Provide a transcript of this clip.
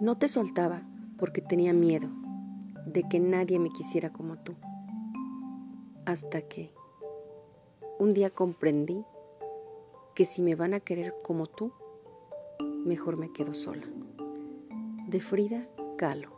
No te soltaba porque tenía miedo de que nadie me quisiera como tú. Hasta que un día comprendí que si me van a querer como tú, mejor me quedo sola. De Frida Kahlo.